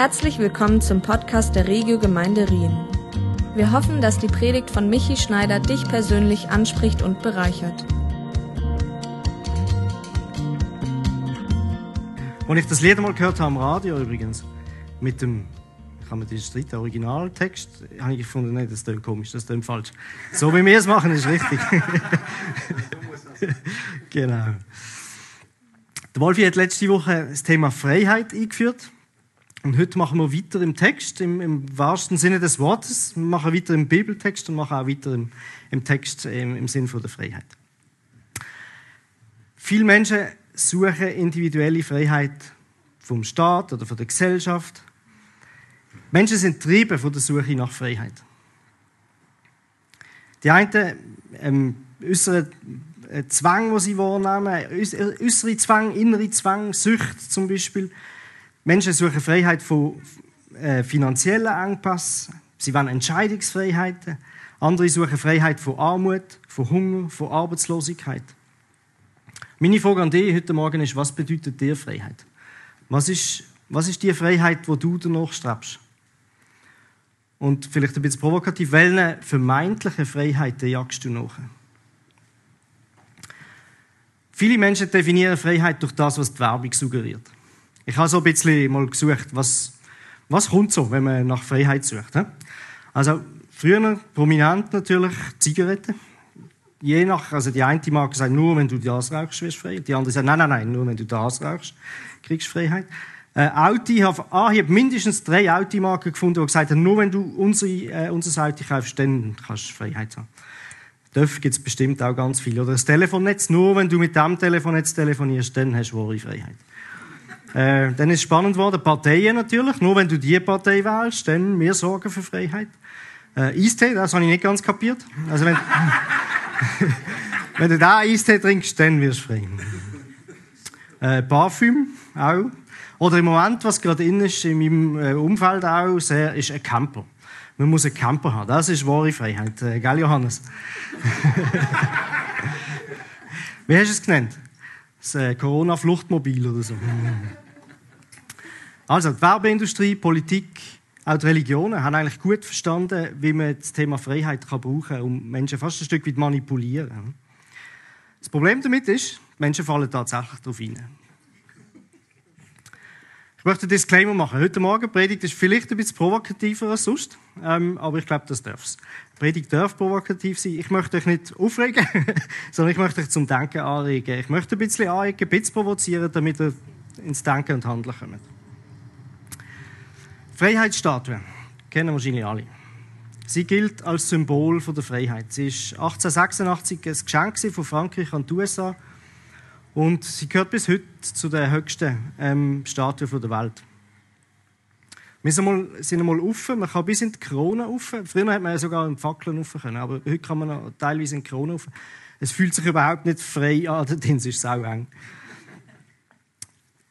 Herzlich willkommen zum Podcast der Regio Gemeinde Rien. Wir hoffen, dass die Predigt von Michi Schneider dich persönlich anspricht und bereichert. Als ich das Lied mal gehört habe am Radio übrigens, mit dem, ich habe mir den streiten, Originaltext, habe ich gefunden, nein, das klingt komisch, das klingt falsch. So wie wir es machen, ist richtig. genau. Der Wolfi hat letzte Woche das Thema Freiheit eingeführt. Und heute machen wir weiter im Text, im, im wahrsten Sinne des Wortes. Wir machen weiter im Bibeltext und machen auch weiter im, im Text im, im Sinn von der Freiheit. Viele Menschen suchen individuelle Freiheit vom Staat oder von der Gesellschaft. Menschen sind getrieben von der Suche nach Freiheit. Die einen ähm, äußeren äh, Zwang, den sie wahrnehmen, äußere Zwang, innere Zwang, Sucht zum Beispiel. Menschen suchen Freiheit von äh, finanziellen Engpass. Sie wollen Entscheidungsfreiheiten. Andere suchen Freiheit von Armut, von Hunger, von Arbeitslosigkeit. Meine Frage an dich heute Morgen ist, was bedeutet dir Freiheit? Was ist, was ist die Freiheit, wo du danach strebst? Und vielleicht ein bisschen provokativ, welche vermeintlichen Freiheiten jagst du nach? Viele Menschen definieren Freiheit durch das, was die Werbung suggeriert. Ich habe so ein bisschen mal gesucht, was, was kommt so, wenn man nach Freiheit sucht. He? Also, früher prominent natürlich Zigaretten. Je nach, also die eine Marke sagt, nur wenn du das rauchst, wirst du frei. Die andere sagt, nein, nein, nein, nur wenn du das rauchst, kriegst du Freiheit. Äh, Audi, ich habe, habe mindestens drei Audi-Marken gefunden, die gesagt haben, nur wenn du unsere, äh, unser Auto kaufst, dann kannst du Freiheit haben. Dörf gibt es bestimmt auch ganz viel. Oder das Telefonnetz, nur wenn du mit dem Telefonnetz telefonierst, dann hast du wahre Freiheit. Äh, dann ist spannend geworden, Parteien natürlich. Nur wenn du die Partei wählst, dann wir sorgen für Freiheit. Äh, Eistee, das habe ich nicht ganz kapiert. Also wenn, wenn du da Eistee trinkst, dann wirst du frei. Äh, Parfüm auch. Oder im Moment, was gerade in ist, in meinem äh, Umfeld auch sehr, ist ein Camper. Man muss einen Camper haben. Das ist wahre Freiheit. Äh, gell, Johannes? Wie hast du es genannt? Das äh, Corona-Fluchtmobil oder so. Also, die Werbeindustrie, Politik, auch die Religionen haben eigentlich gut verstanden, wie man das Thema Freiheit kann brauchen kann, um Menschen fast ein Stück weit manipulieren. Das Problem damit ist, Menschen fallen tatsächlich darauf rein. Ich möchte einen Disclaimer machen. Heute Morgen Predigt ist vielleicht ein bisschen provokativer als sonst, ähm, aber ich glaube, das darf es. Predigt darf provokativ sein. Ich möchte euch nicht aufregen, sondern ich möchte euch zum Denken anregen. Ich möchte ein bisschen anregen, ein bisschen provozieren, damit ihr ins Denken und Handeln kommt. Freiheitsstatue kennen wahrscheinlich alle. Sie gilt als Symbol der Freiheit. Sie ist 1886 ein Geschenk von Frankreich an die USA und sie gehört bis heute zu den höchsten ähm, Statuen der Welt. Wir sind einmal, sind einmal offen, man kann bis in die Krone offen. Früher hat man ja sogar in Fackeln offen können, aber heute kann man noch teilweise in die Krone offen. Es fühlt sich überhaupt nicht frei an, denn es ist sau eng.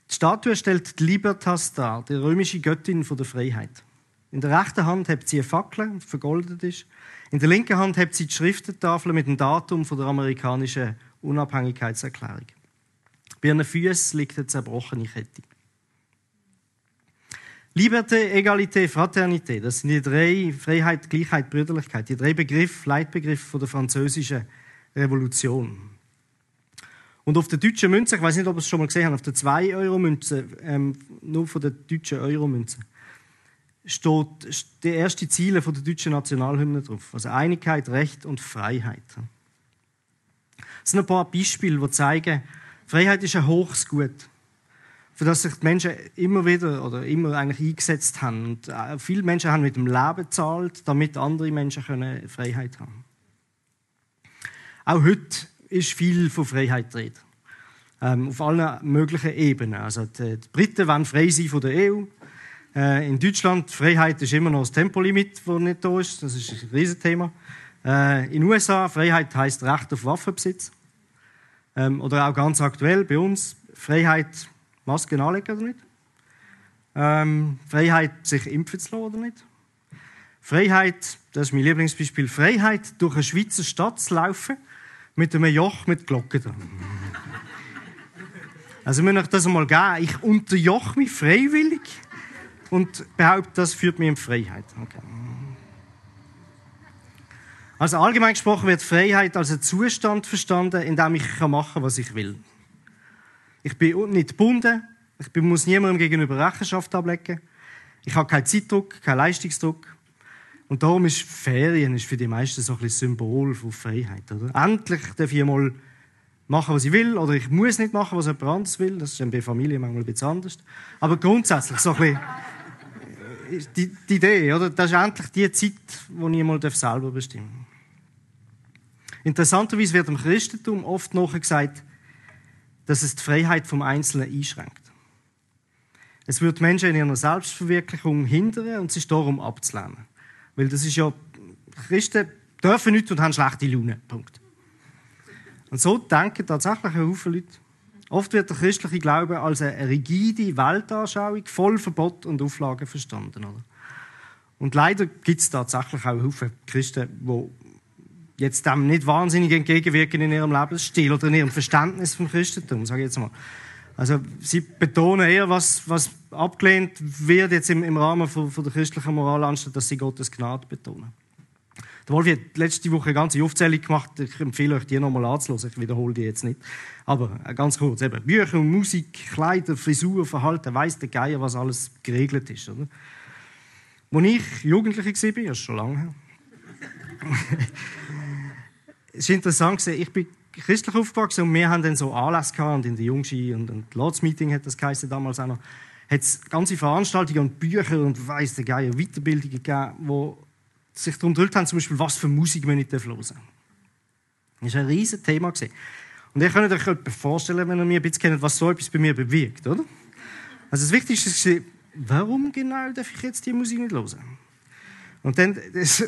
Die Statue stellt die Libertas dar, die römische Göttin der Freiheit. In der rechten Hand hat sie eine Fackel, die vergoldet ist. In der linken Hand hat sie die Schriftentafel mit dem Datum der amerikanischen Unabhängigkeitserklärung. Bei ihren Füßen liegt eine zerbrochene Kette. Liberté, Egalité, Fraternité, das sind die drei Freiheit, Gleichheit, Brüderlichkeit, die drei Begriffe, Leitbegriffe der französischen Revolution. Und auf der deutschen Münze, ich weiß nicht, ob ihr es schon mal gesehen habt, auf der 2-Euro-Münze, ähm, nur von der deutschen Euro-Münze, steht die erste Ziele der deutschen Nationalhymne drauf. Also Einigkeit, Recht und Freiheit. Das sind ein paar Beispiele, die zeigen, Freiheit ist ein hohes Gut, für das sich die Menschen immer wieder oder immer eigentlich eingesetzt haben. Und äh, viele Menschen haben mit dem Leben gezahlt, damit andere Menschen können Freiheit haben. Auch heute ist viel von Freiheit drin. Ähm, auf allen möglichen Ebenen. Also die, die, Briten wollen frei sein von der EU. Äh, in Deutschland Freiheit ist immer noch das Tempolimit, das nicht da ist. Das ist ein Riesenthema. Äh, in den USA Freiheit heißt Recht auf Waffenbesitz. Ähm, oder auch ganz aktuell bei uns, Freiheit, Masken anlegen oder nicht? Ähm, Freiheit, sich impfen zu lassen oder nicht? Freiheit, das ist mein Lieblingsbeispiel, Freiheit, durch eine Schweizer Stadt zu laufen, mit einem Joch mit Glocken dran. Also, ich das einmal geben, ich unterjoch mich freiwillig und behaupte, das führt mich in Freiheit. Okay. Also allgemein gesprochen wird Freiheit als ein Zustand verstanden, in dem ich machen kann, was ich will. Ich bin nicht gebunden, ich muss niemandem gegenüber Rechenschaft ablegen, ich habe keinen Zeitdruck, keinen Leistungsdruck. Und darum ist Ferien ist für die meisten so ein bisschen Symbol von Freiheit. Oder? Endlich darf ich mal machen, was ich will, oder ich muss nicht machen, was jemand anderes will. Das ist bei Familie manchmal ein bisschen anders. Aber grundsätzlich so ein bisschen äh, die, die Idee, oder? Das ist endlich die Zeit, wo ich mal selber bestimmen darf. Interessanterweise wird im Christentum oft nachgesagt, dass es die Freiheit vom Einzelnen einschränkt. Es wird Menschen in ihrer Selbstverwirklichung hindern und sich darum abzulehnen. Weil das ist ja, Christen dürfen nichts und haben schlechte Laune. Punkt. Und so denken tatsächlich ein Haufen Leute. Oft wird der christliche Glaube als eine rigide Weltanschauung voll Verbot und Auflagen verstanden. Oder? Und leider gibt es tatsächlich auch Haufen Christen, die jetzt dem nicht wahnsinnig entgegenwirken in ihrem Lebensstil oder in ihrem Verständnis vom Christentum, sage ich jetzt mal. Also sie betonen eher, was, was abgelehnt wird jetzt im, im Rahmen von, von der christlichen Moral, anstatt dass sie Gottes Gnade betonen. Der Wolf hat letzte Woche eine ganze Aufzählung gemacht. Ich empfehle euch, die nochmal anzuhören. Ich wiederhole die jetzt nicht. Aber äh, ganz kurz. Eben, Bücher, Musik, Kleider, Frisur, Verhalten, weiss der Geier, was alles geregelt ist. Oder? Als ich Jugendliche war, das ist schon lange her, ist interessant, ich bin christlich aufgewachsen und wir haben dann so Anlässe gehabt und in der Jungski und, und Lords Meeting hat das geheißen damals auch noch, hat es ganze Veranstaltungen und Bücher und weiss der Geier Weiterbildungen gegeben, wo sich darum gedrückt haben, zum Beispiel, was für Musik wir nicht hören dürfen. Das war ein riesiges Thema. Und ihr könnt euch vorstellen, wenn ihr mir ein bisschen kennt, was so etwas bei mir bewirkt, oder? Also das Wichtigste war, warum genau darf ich jetzt die Musik nicht hören? Und dann, das,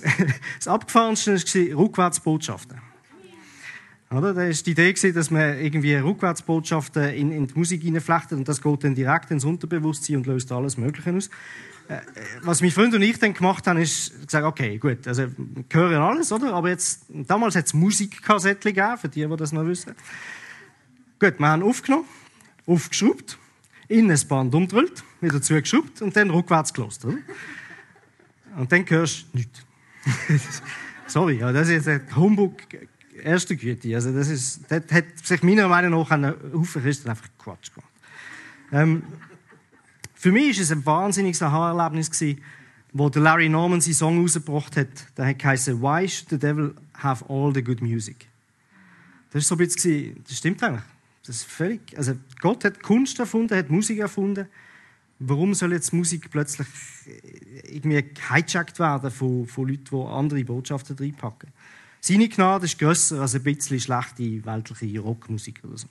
das Abgefahrenste war Rückwärtsbotschaften. Oder? Da war die Idee, dass man irgendwie Rückwärtsbotschaften in, in die Musik hineinflechtet und das geht dann direkt ins Unterbewusstsein und löst alles Mögliche aus. Äh, was mein Freund und ich dann gemacht haben, ist gesagt, okay, gut, also wir hören alles, oder? Aber jetzt, damals hat es Musikkassettchen gegeben, für die, die das noch wissen. Gut, wir haben aufgenommen, aufgeschraubt, in ein Band umgedrückt, wieder zugeschraubt und dann rückwärts gelost, oder? Und dann hörst du nichts. Sorry, ja, das ist ein Humbug erste Güte. Also das, ist, das hat sich meiner Meinung nach an Haufen Christen einfach Quatsch gemacht. Ähm, für mich war es ein wahnsinniges Aha-Erlebnis, wo Larry Norman seinen Song rausgebracht hat. Der hat geheißen «Why should the devil have all the good music?» Das war so ein bisschen, das stimmt eigentlich. Das ist völlig, also Gott hat Kunst erfunden, hat Musik erfunden. Warum soll jetzt Musik plötzlich irgendwie gehijackt werden von, von Leuten, die andere Botschaften reinpacken? Seine Gnade ist grösser als ein bisschen schlechte weltliche Rockmusik oder so.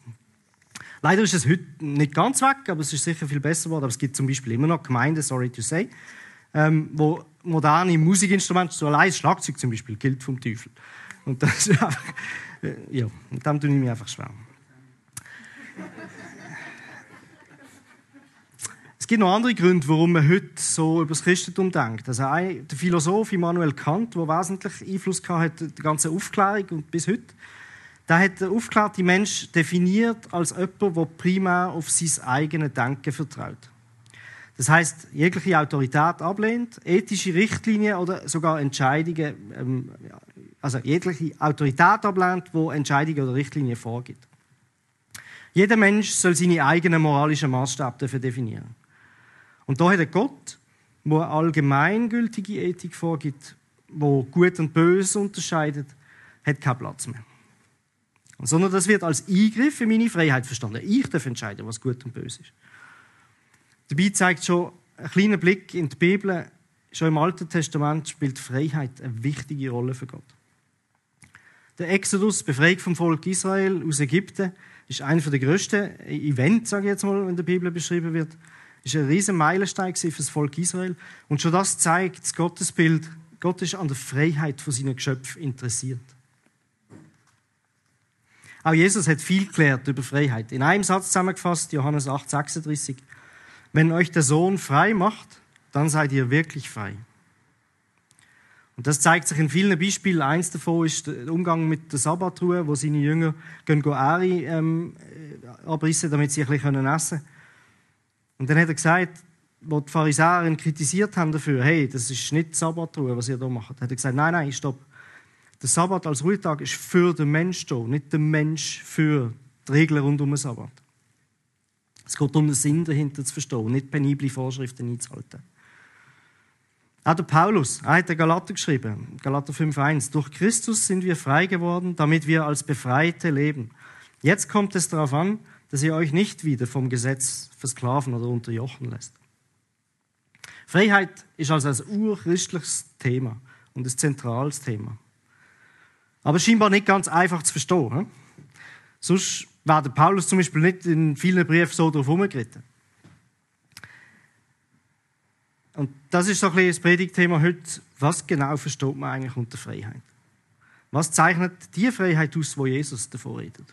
Leider ist es heute nicht ganz weg, aber es ist sicher viel besser geworden. Aber es gibt zum Beispiel immer noch Gemeinden, sorry to say, ähm, wo moderne Musikinstrumente, so allein Schlagzeug zum Beispiel, gilt vom Teufel. Und das ist einfach, äh, ja, und dem tue ich mich einfach schwer. Gibt noch andere Gründe, warum man heute so über das Christentum denkt. Also ein, der Philosoph Immanuel Kant, der wesentlich Einfluss hatte, die ganze Aufklärung und bis heute, der hat der aufgeklärte Mensch definiert als jemand, der primär auf sein eigenes Denken vertraut. Das heißt, jegliche Autorität ablehnt, ethische Richtlinien oder sogar Entscheidungen, ähm, also jegliche Autorität ablehnt, wo Entscheidungen oder Richtlinien vorgibt. Jeder Mensch soll seine eigenen moralischen Maßstäbe dafür definieren. Und da hat er Gott, der eine allgemeingültige Ethik vorgibt, wo Gut und Böse unterscheidet, hat keinen Platz mehr. Sondern das wird als Eingriff in meine Freiheit verstanden. Ich darf entscheiden, was gut und böse ist. Dabei zeigt schon ein kleiner Blick in die Bibel, schon im Alten Testament spielt Freiheit eine wichtige Rolle für Gott. Der Exodus, die Befreiung vom Volk Israel aus Ägypten, ist einer der grössten Events, sage ich jetzt mal, in der Bibel beschrieben wird. Das war ein riesen Meilenstein für das Volk Israel. Und schon das zeigt das Gottesbild, Gott ist an der Freiheit von seinen Geschöpfen interessiert. Auch Jesus hat viel gelehrt über Freiheit. In einem Satz zusammengefasst, Johannes 8, 36. Wenn euch der Sohn frei macht, dann seid ihr wirklich frei. Und das zeigt sich in vielen Beispielen. Eins davon ist der Umgang mit der Sabbatruhe, wo seine Jünger gehen ähm, äh, abrissen, damit sie ein bisschen essen können. Und dann hat er gesagt, wo die Pharisäer ihn kritisiert haben dafür, hey, das ist nicht Sabbatruhe, was ihr da macht, hat er gesagt, nein, nein, stopp. Der Sabbat als Ruhetag ist für den Mensch da, nicht der Mensch für die Regeln rund um den Sabbat. Es geht um den Sinn dahinter zu verstehen, nicht penible Vorschriften einzuhalten. Auch der Paulus, er hat den Galater geschrieben, Galater 5,1. Durch Christus sind wir frei geworden, damit wir als Befreite leben. Jetzt kommt es darauf an, dass ihr euch nicht wieder vom Gesetz versklaven oder unterjochen lässt. Freiheit ist also ein urchristliches Thema und ein zentrales Thema. Aber scheinbar nicht ganz einfach zu verstehen. He? Sonst wäre der Paulus zum Beispiel nicht in vielen Briefen so drauf herumgeritten. Und das ist so ein bisschen das Predigtthema heute. Was genau versteht man eigentlich unter Freiheit? Was zeichnet die Freiheit aus, wo Jesus davor redet?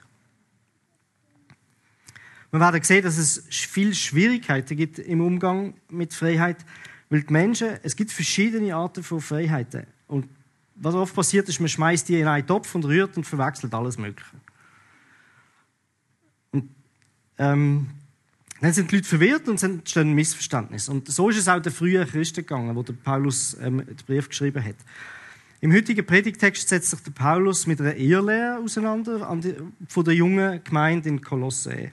Wir werden sehen, dass es viele Schwierigkeiten gibt im Umgang mit Freiheit, weil die Menschen, es gibt verschiedene Arten von Freiheiten. Und was oft passiert ist, man schmeißt die in einen Topf und rührt und verwechselt alles Mögliche. Und ähm, dann sind die Leute verwirrt und es entstehen Missverständnisse. Und so ist es auch den frühen Christen gegangen, wo der Paulus ähm, den Brief geschrieben hat. Im heutigen Predigtext setzt sich der Paulus mit einer Ehrlehre auseinander die, von der jungen Gemeinde in Kolosse.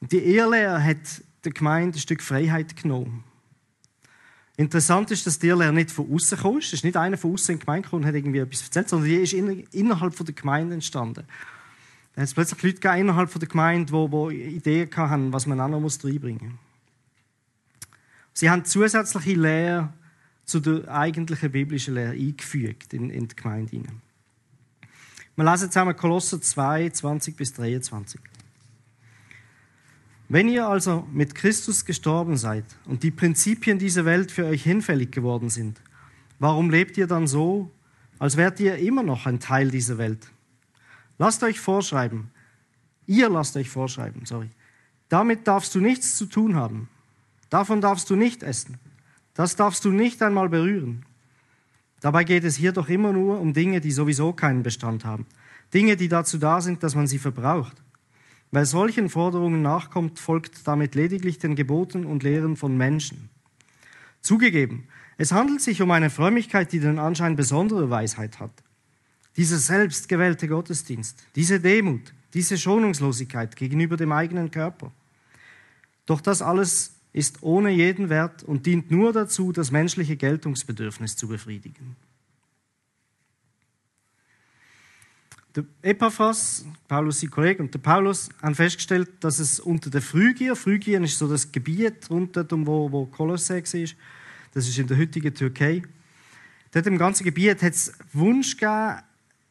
Die Ehrlehre hat der Gemeinde ein Stück Freiheit genommen. Interessant ist, dass die Ehrlehre nicht von außen kam. Es ist nicht einer von außen in die Gemeinde gekommen und hat irgendwie etwas erzählt, sondern die ist innerhalb der Gemeinde entstanden. Da hat es plötzlich Leute gegeben, innerhalb der Gemeinde, die, die Ideen hatten, was man auch noch reinbringen muss. Sie haben zusätzliche Lehre zu der eigentlichen biblischen Lehre eingefügt in, in die Gemeinde. Wir lesen zusammen Kolosser 2, 20 bis 23. Wenn ihr also mit Christus gestorben seid und die Prinzipien dieser Welt für euch hinfällig geworden sind, warum lebt ihr dann so, als wärt ihr immer noch ein Teil dieser Welt? Lasst euch vorschreiben. Ihr lasst euch vorschreiben, sorry. Damit darfst du nichts zu tun haben. Davon darfst du nicht essen. Das darfst du nicht einmal berühren. Dabei geht es hier doch immer nur um Dinge, die sowieso keinen Bestand haben. Dinge, die dazu da sind, dass man sie verbraucht. Wer solchen Forderungen nachkommt, folgt damit lediglich den Geboten und Lehren von Menschen. Zugegeben, es handelt sich um eine Frömmigkeit, die den Anschein besonderer Weisheit hat. Dieser selbstgewählte Gottesdienst, diese Demut, diese Schonungslosigkeit gegenüber dem eigenen Körper. Doch das alles ist ohne jeden Wert und dient nur dazu, das menschliche Geltungsbedürfnis zu befriedigen. Der Epaphras, Paulus sein Kollege und der Paulus haben festgestellt, dass es unter der Phrygier, Phrygien ist so das Gebiet um wo, wo Kolosse ist, das ist in der heutigen Türkei. Dort im ganzen Gebiet hat es Wunsch gegeben,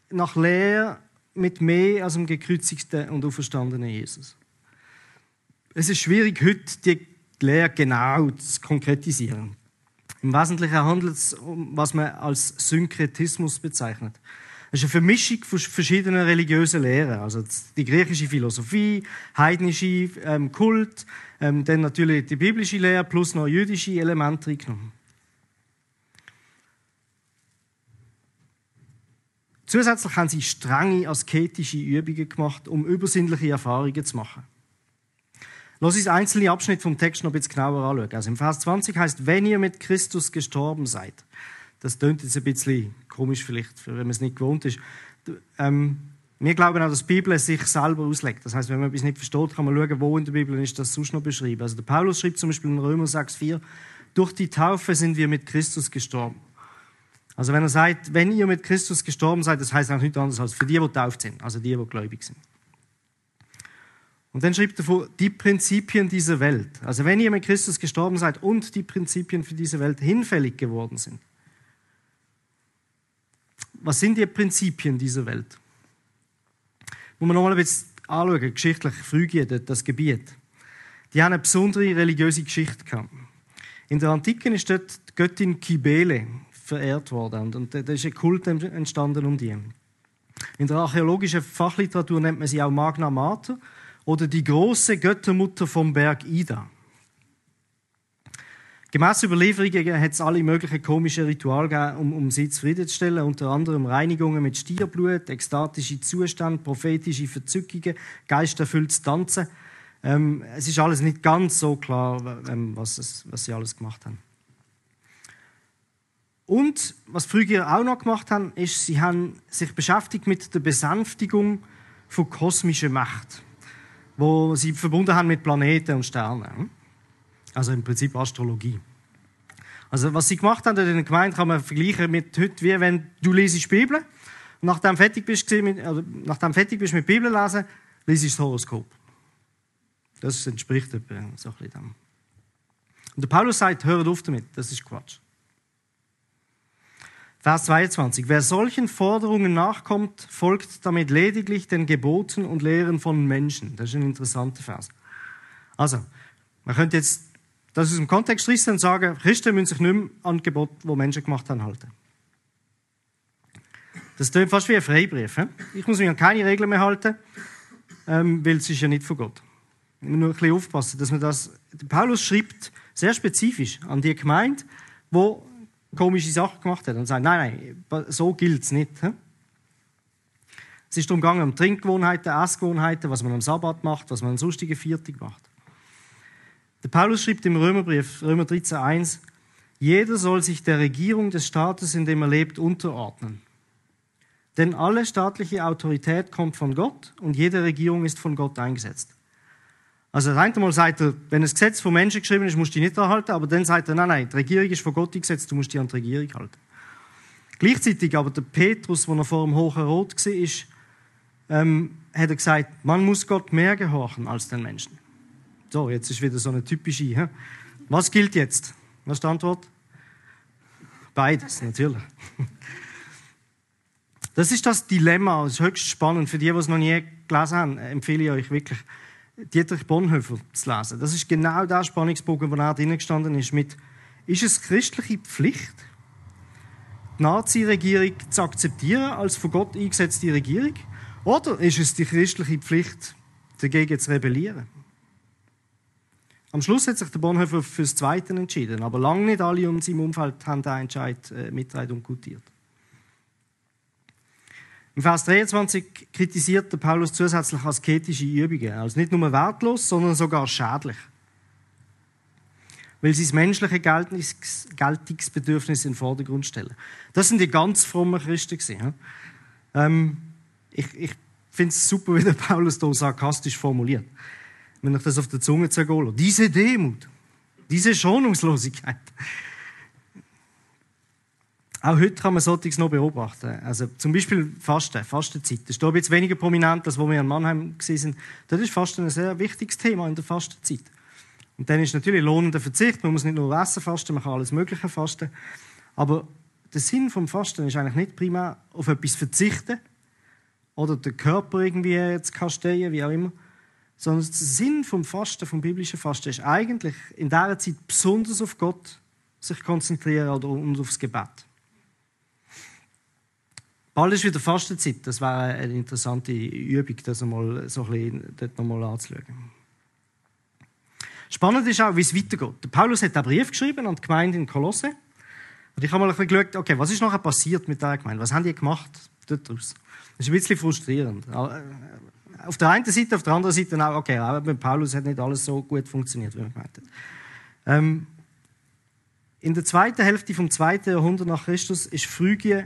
nach Lehre mit mehr als dem gekreuzigten und auferstandenen Jesus. Es ist schwierig, heute die Lehre genau zu konkretisieren. Im Wesentlichen handelt es um, was man als Synkretismus bezeichnet. Es ist eine Vermischung von verschiedenen religiösen Lehren. Also die griechische Philosophie, heidnische ähm, Kult, ähm, dann natürlich die biblische Lehre plus noch jüdische Elemente reingenommen. Zusätzlich haben sie strenge asketische Übungen gemacht, um übersinnliche Erfahrungen zu machen. Lass uns einzelne Abschnitte vom Text noch ein bisschen genauer anschauen. Also im Vers 20 heißt, wenn ihr mit Christus gestorben seid. Das klingt jetzt ein bisschen komisch vielleicht, wenn man es nicht gewohnt ist. Ähm, wir glauben auch, dass die Bibel sich selber auslegt. Das heißt, wenn man etwas nicht versteht, kann man schauen, wo in der Bibel ist das sonst noch beschrieben. Also der Paulus schreibt zum Beispiel in Römer 6,4, durch die Taufe sind wir mit Christus gestorben. Also wenn er sagt, wenn ihr mit Christus gestorben seid, das heißt auch nichts anderes als für die, die getauft sind, also die, die gläubig sind. Und dann schreibt er vor, die Prinzipien dieser Welt. Also wenn ihr mit Christus gestorben seid und die Prinzipien für diese Welt hinfällig geworden sind. Was sind die Prinzipien dieser Welt? Muss man nochmal ein bisschen anschauen, geschichtlich Phrygien, das Gebiet. Die haben eine besondere religiöse Geschichte gehabt. In der Antike ist dort die Göttin Kybele verehrt worden. Und da ist ein Kult entstanden um die. In der archäologischen Fachliteratur nennt man sie auch Magna Mater oder die große Göttermutter vom Berg Ida. Gemäss Überlieferungen hat es alle möglichen komischen Rituale gegeben, um, um sie zufriedenzustellen, unter anderem Reinigungen mit Stierblut, ekstatische Zustände, prophetische Verzückungen, geisterfülltes Tanzen. Ähm, es ist alles nicht ganz so klar, ähm, was, es, was sie alles gemacht haben. Und was früher auch noch gemacht haben, ist, sie haben sich beschäftigt mit der Besänftigung von kosmischer Macht, wo sie verbunden haben mit Planeten und Sternen. Also im Prinzip Astrologie. Also was sie gemacht haben in der Gemeinde, kann man vergleichen mit heute, wie wenn du die Bibel und nachdem fertig bist mit, oder nachdem fertig bist mit Bibel lesen, liest das Horoskop. Das entspricht so ein bisschen dem. Und der Paulus sagt, hört auf damit, das ist Quatsch. Vers 22. Wer solchen Forderungen nachkommt, folgt damit lediglich den Geboten und Lehren von Menschen. Das ist ein interessanter Vers. Also, man könnte jetzt das aus dem Kontext rissen und sagen, Christen müssen sich nicht mehr an Gebot, wo Menschen gemacht haben, halten. Das klingt fast wie ein Freibrief. He? Ich muss mich an keine Regeln mehr halten, ähm, weil es ist ja nicht von Gott. Ich muss nur ein bisschen aufpassen, dass man das. Paulus schreibt sehr spezifisch an die Gemeinde, wo komische Sachen gemacht hat und sagt, nein, nein, so gilt es nicht. Es ist darum gegangen, um Trinkgewohnheiten, Essgewohnheiten, was man am Sabbat macht, was man an sonstigen Viertag macht. Der Paulus schreibt im Römerbrief, Römer 13,1, jeder soll sich der Regierung des Staates, in dem er lebt, unterordnen. Denn alle staatliche Autorität kommt von Gott und jede Regierung ist von Gott eingesetzt. Also das eine Mal sagt er, wenn ein Gesetz von Menschen geschrieben ist, musst du dich nicht daran halten, aber dann sagt er, nein, nein, die Regierung ist von Gott eingesetzt, du musst dich an die Regierung halten. Gleichzeitig aber der Petrus, der vor dem Hohen Rot war, ähm, hat er gesagt, man muss Gott mehr gehorchen als den Menschen. So, jetzt ist wieder so eine typische. He? Was gilt jetzt? Was ist die Antwort? Beides, natürlich. Das ist das Dilemma, das ist höchst spannend. Für die, die es noch nie gelesen haben, empfehle ich euch wirklich, Dietrich Bonhoeffer zu lesen. Das ist genau der Spannungsbogen, wo er drin gestanden ist mit, ist es christliche Pflicht, die Nazi-Regierung zu akzeptieren als von Gott eingesetzte Regierung? Oder ist es die christliche Pflicht, dagegen zu rebellieren? Am Schluss hat sich der Bonhoeffer für das Zweite entschieden, aber lange nicht alle in seinem Umfeld haben den Entscheid äh, und gutiert. Im Vers 23 kritisiert der Paulus zusätzlich asketische Übungen, also nicht nur wertlos, sondern sogar schädlich. Weil sie das menschliche Geltungsbedürfnis in den Vordergrund stellen. Das sind die ganz frommen Christen. Ähm, ich ich finde es super, wie der Paulus hier sarkastisch formuliert. Wenn ich das auf der Zunge zergehe. Diese Demut, diese Schonungslosigkeit. Auch heute kann man solches noch beobachten. Also zum Beispiel Fasten, Fastenzeit. Das ist hier jetzt weniger prominent, als wo wir in Mannheim waren. Das ist Fasten ein sehr wichtiges Thema in der Fastenzeit. Und dann ist natürlich lohnender Verzicht. Man muss nicht nur Essen fasten, man kann alles Mögliche fasten. Aber der Sinn vom Fasten ist eigentlich nicht primär auf etwas verzichten oder den Körper irgendwie zu kasteien, wie auch immer. Sondern der Sinn vom Fasten, vom biblischen Fasten, ist eigentlich in dieser Zeit besonders auf Gott sich konzentrieren oder und aufs Gebet. Bald ist wieder Fastenzeit. Das wäre eine interessante Übung, das einmal so ein bisschen dort nochmal anzuschauen. Spannend ist auch, wie es weitergeht. Paulus hat einen Brief geschrieben an die Gemeinde in Kolosse. Und ich habe mal ein bisschen geschaut, okay, was ist nachher passiert mit der Gemeinde? Was haben die gemacht? Das ist ein bisschen frustrierend. Auf der einen Seite, auf der anderen Seite auch, okay, aber mit Paulus hat nicht alles so gut funktioniert, wie man gemeint hat. Ähm, in der zweiten Hälfte vom zweiten Jahrhundert nach Christus ist Phrygien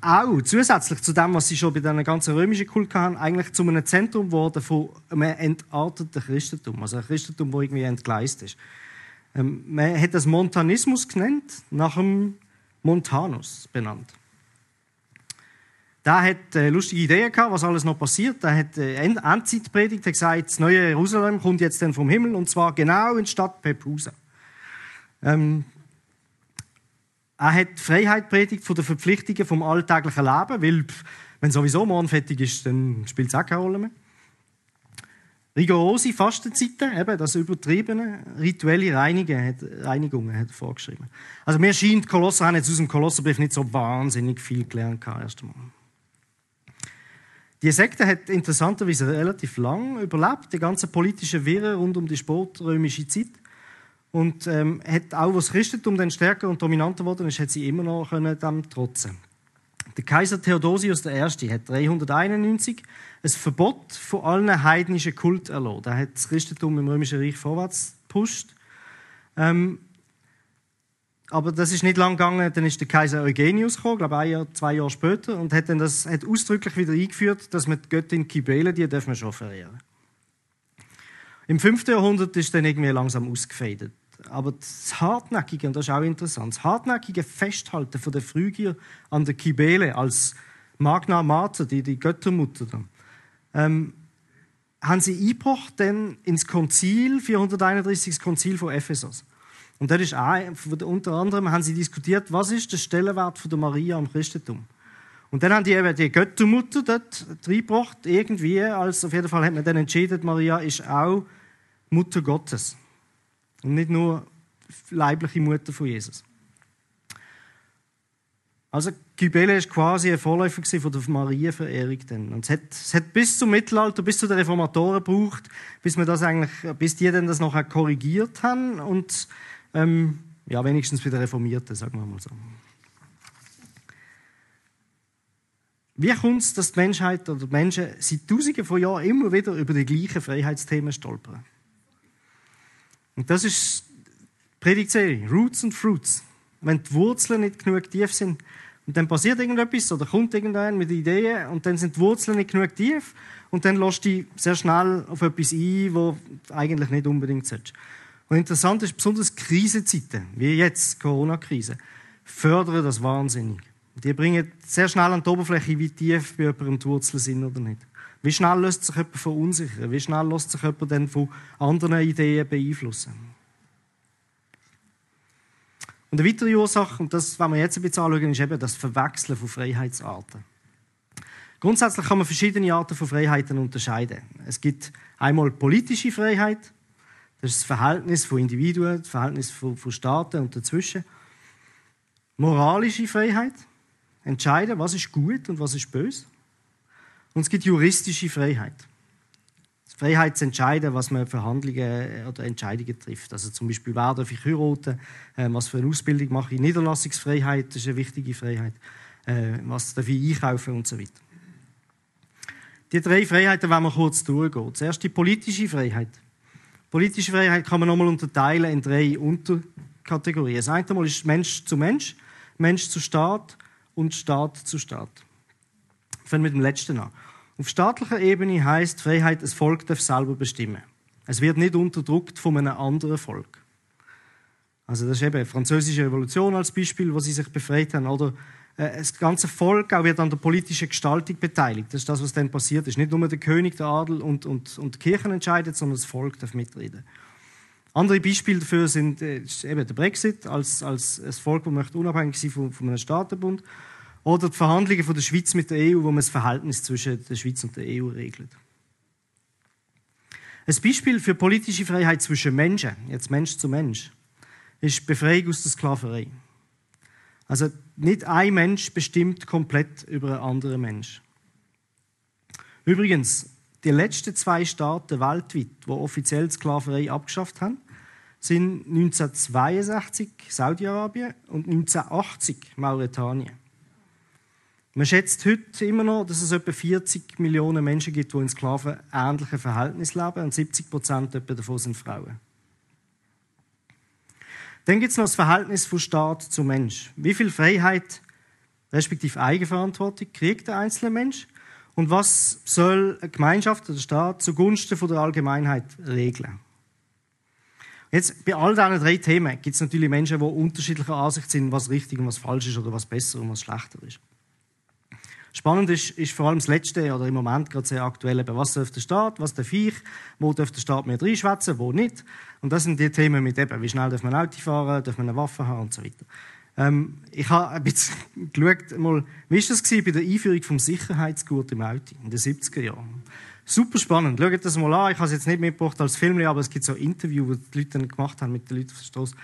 auch zusätzlich zu dem, was sie schon bei den ganzen römischen Kult hatten, eigentlich zu einem Zentrum geworden von einem entarteten Christentum. Also ein Christentum, das irgendwie entgleist ist. Ähm, man hat das Montanismus genannt, nach dem Montanus benannt. Der hat äh, lustige Ideen gehabt, was alles noch passiert. Der hat äh, Endzeitpredigt, hat gesagt, das neue Jerusalem kommt jetzt dann vom Himmel und zwar genau in die Stadt Pepusa. Ähm, er hat Freiheit predigt von den Verpflichtungen vom alltäglichen Leben, weil wenn sowieso morgen fertig ist, dann spielt es auch keine Rolle mehr. Rigorose Fastenzeiten, eben das Übertriebene, rituelle Reinigungen hat, Reinigungen hat er vorgeschrieben. Also mir scheint, Kolosser haben jetzt aus dem Kolosserbrief nicht so wahnsinnig viel gelernt erst einmal. Die Sekte hat interessanterweise relativ lang überlebt, die ganze politische Wirre rund um die sportrömische Zeit. Und ähm, hat auch, was Christentum dann stärker und dominanter geworden ist, hat sie immer noch können dem trotzen. Der Kaiser Theodosius I. hat 391 ein Verbot von allen heidnischen Kult erlassen. Da hat das Christentum im Römischen Reich vorwärts gepusht. Ähm, aber das ist nicht lang gegangen. Dann ist der Kaiser Eugenius gekommen, glaube ein Jahr, zwei Jahre später, und hat dann das hat ausdrücklich wieder eingeführt, dass man die Göttin Kybele, die dürfen wir schon verehren. Im 5. Jahrhundert ist dann irgendwie langsam ausgefädelt. Aber das Hartnäckige, und das ist auch interessant, das hartnäckige Festhalten von der Phrygier an der Kybele als Magna Mater, die, die Göttermutter, dann, ähm, haben sie eingebracht dann ins Konzil, 431. das Konzil von Ephesus. Und das ist auch, unter anderem haben sie diskutiert, was ist der Stellenwert von der Maria im Christentum. Und dann haben die eben die Göttermutter dort reingebracht, irgendwie, als auf jeden Fall hat man dann entschieden, Maria ist auch Mutter Gottes. Und nicht nur leibliche Mutter von Jesus. Also Kybele ist quasi ein Vorläufer von der Marienverehrung. Und es hat, es hat bis zum Mittelalter, bis zu den Reformatoren gebraucht, bis man das eigentlich, bis die dann das noch korrigiert haben und ähm, ja, wenigstens wieder Reformierte, sagen wir mal so. Wie kommt es, dass die Menschheit oder die Menschen seit Tausenden von Jahren immer wieder über die gleichen Freiheitsthemen stolpern? Und das ist die Predigtserie, Roots and Fruits. Wenn die Wurzeln nicht genug tief sind, und dann passiert irgendetwas oder kommt irgendeiner mit Ideen und dann sind die Wurzeln nicht genug tief und dann lässt du dich sehr schnell auf etwas ein, wo eigentlich nicht unbedingt sollst. Und interessant ist, besonders Krisenzeiten, wie jetzt, Corona-Krise, fördern das wahnsinnig. Die bringen sehr schnell an die Oberfläche, wie tief bei jemandem die Wurzeln sind oder nicht. Wie schnell lässt sich jemand verunsichern? Wie schnell lässt sich jemand dann von anderen Ideen beeinflussen? Und eine weitere Ursache, und das wollen wir jetzt ein bisschen anschauen, ist eben das Verwechseln von Freiheitsarten. Grundsätzlich kann man verschiedene Arten von Freiheiten unterscheiden. Es gibt einmal politische Freiheit, das ist das Verhältnis von Individuen, das Verhältnis von, von Staaten und dazwischen. Moralische Freiheit, entscheiden, was ist gut und was ist böse. Und es gibt juristische Freiheit. Die Freiheit zu entscheiden, was man für Handlungen oder Entscheidungen trifft. Also zum Beispiel, wer darf ich heiraten, äh, was für eine Ausbildung mache ich. Niederlassungsfreiheit ist eine wichtige Freiheit. Äh, was darf ich einkaufen und so weiter. Die drei Freiheiten wollen wir kurz durchgehen. Zuerst die politische Freiheit. Politische Freiheit kann man nochmal unterteilen in drei Unterkategorien. Das eine Mal ist Mensch zu Mensch, Mensch zu Staat und Staat zu Staat. Fangen wir mit dem letzten an. Auf staatlicher Ebene heißt Freiheit, das Volk darf selber bestimmen. Es wird nicht unterdrückt von einem anderen Volk. Also das ist eben die französische Revolution als Beispiel, wo sie sich befreit haben, oder das ganze Volk auch wird an der politischen Gestaltung beteiligt. Das ist das, was dann passiert ist. Nicht nur der König, der Adel und, und, und die Kirchen entscheidet, sondern das Volk darf mitreden. Andere Beispiele dafür sind äh, eben der Brexit als, als ein Volk, das möchte unabhängig sein von, von einem Staatenbund oder die Verhandlungen von der Schweiz mit der EU, wo man das Verhältnis zwischen der Schweiz und der EU regelt. Ein Beispiel für politische Freiheit zwischen Menschen, jetzt Mensch zu Mensch, ist die Befreiung aus der Sklaverei. Also nicht ein Mensch bestimmt komplett über einen anderen Mensch. Übrigens, die letzten zwei Staaten weltweit, die offiziell Sklaverei abgeschafft haben, sind 1962 Saudi-Arabien und 1980 Mauretanien. Man schätzt heute immer noch, dass es etwa 40 Millionen Menschen gibt, die in sklavenähnlichen Verhältnissen leben und 70 Prozent davon sind Frauen. Dann gibt es noch das Verhältnis von Staat zu Mensch. Wie viel Freiheit, respektive Eigenverantwortung, kriegt der einzelne Mensch? Und was soll eine Gemeinschaft oder der Staat zugunsten von der Allgemeinheit regeln? Jetzt, bei all diesen drei Themen gibt es natürlich Menschen, die unterschiedlicher Ansicht sind, was richtig und was falsch ist oder was besser und was schlechter ist. Spannend ist, ist vor allem das Letzte oder im Moment gerade sehr aktuell, was darf der Staat, was darf ich, wo darf der Staat mehr reinschwätzen, wo nicht. Und das sind die Themen mit eben, wie schnell darf man Auto fahren, darf man eine Waffe haben und so weiter. Ähm, ich habe ein bisschen geschaut, mal, wie war das bei der Einführung vom Sicherheitsgurt im Auto in den 70er Jahren. Super spannend. Schaut das mal an. Ich habe es jetzt nicht mitgebracht als Film, aber es gibt so Interviews, die die Leute dann gemacht haben mit den Leuten auf der Straße.